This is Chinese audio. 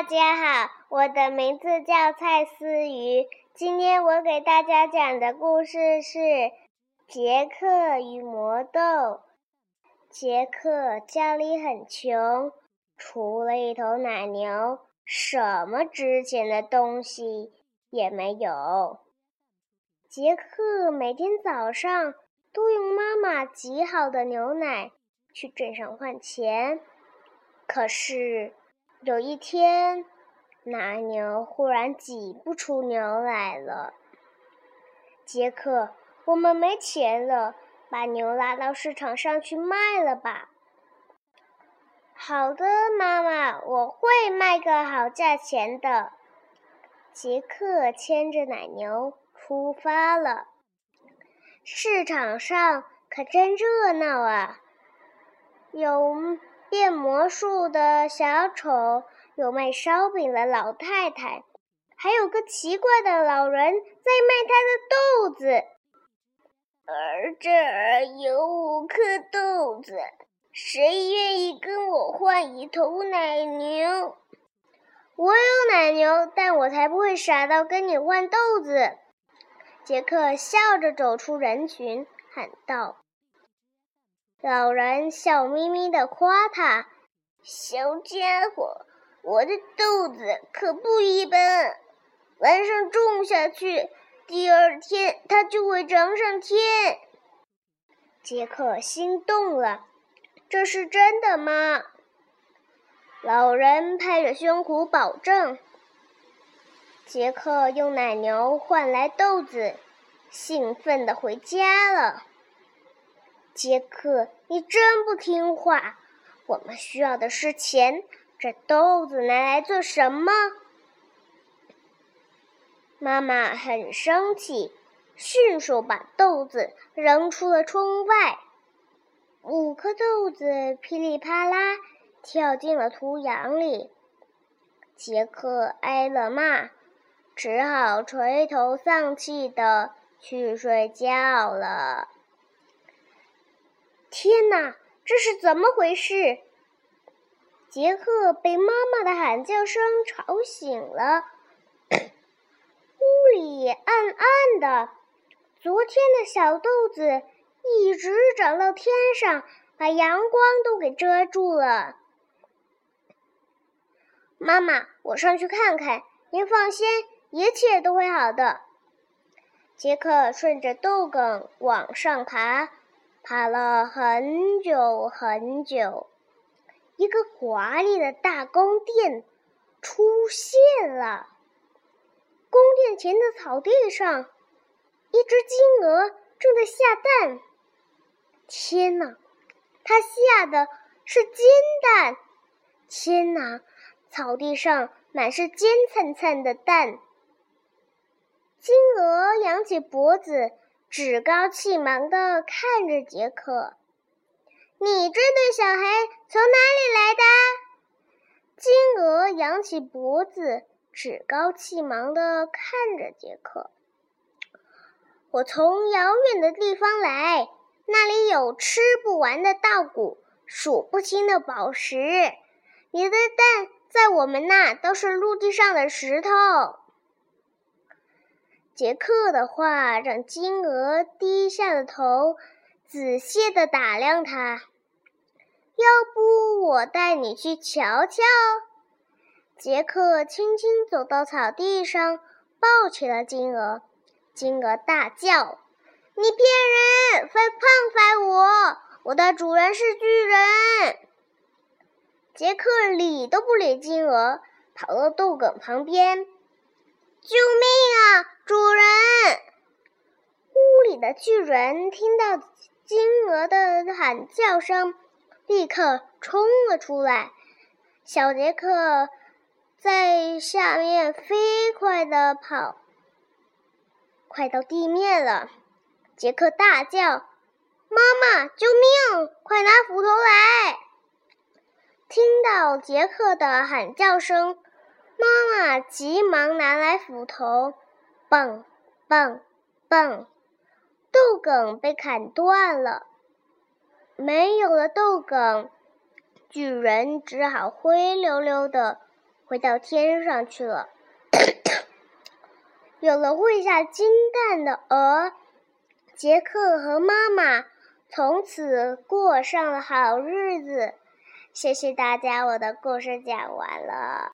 大家好，我的名字叫蔡思瑜。今天我给大家讲的故事是《杰克与魔豆》。杰克家里很穷，除了一头奶牛，什么值钱的东西也没有。杰克每天早上都用妈妈挤好的牛奶去镇上换钱，可是有一天。奶牛忽然挤不出牛奶了。杰克，我们没钱了，把牛拉到市场上去卖了吧。好的，妈妈，我会卖个好价钱的。杰克牵着奶牛出发了。市场上可真热闹啊！有变魔术的小丑。有卖烧饼的老太太，还有个奇怪的老人在卖他的豆子。而这儿有五颗豆子，谁愿意跟我换一头奶牛？我有奶牛，但我才不会傻到跟你换豆子。杰克笑着走出人群，喊道：“老人笑眯眯的夸他，小家伙。”我的豆子可不一般，晚上种下去，第二天它就会长上天。杰克心动了，这是真的吗？老人拍着胸脯保证。杰克用奶牛换来豆子，兴奋地回家了。杰克，你真不听话！我们需要的是钱。这豆子拿来做什么？妈妈很生气，迅速把豆子扔出了窗外。五颗豆子噼里啪啦跳进了土壤里。杰克挨了骂，只好垂头丧气的去睡觉了。天哪，这是怎么回事？杰克被妈妈的喊叫声吵醒了，屋里暗暗的。昨天的小豆子一直长到天上，把阳光都给遮住了。妈妈，我上去看看。您放心，一切都会好的。杰克顺着豆梗往上爬，爬了很久很久。一个华丽的大宫殿出现了。宫殿前的草地上，一只金鹅正在下蛋。天哪，它下的是金蛋！天哪，草地上满是尖灿灿的蛋。金鹅扬起脖子，趾高气昂地看着杰克。你这对小孩从哪里来的？金鹅扬起脖子，趾高气昂地看着杰克。我从遥远的地方来，那里有吃不完的稻谷，数不清的宝石。你的蛋在我们那都是陆地上的石头。杰克的话让金鹅低下了头，仔细地打量他。要不我带你去瞧瞧？杰克轻轻走到草地上，抱起了金鹅。金鹅大叫：“你骗人！快放开我！我的主人是巨人！”杰克理都不理金鹅，跑到豆梗旁边：“救命啊，主人！”屋里的巨人听到金鹅的喊叫声。立刻冲了出来，小杰克在下面飞快地跑，快到地面了。杰克大叫：“妈妈，救命！快拿斧头来！”听到杰克的喊叫声，妈妈急忙拿来斧头，棒棒棒，豆梗被砍断了。没有了豆梗，巨人只好灰溜溜的回到天上去了。有了会下金蛋的鹅，杰克和妈妈从此过上了好日子。谢谢大家，我的故事讲完了。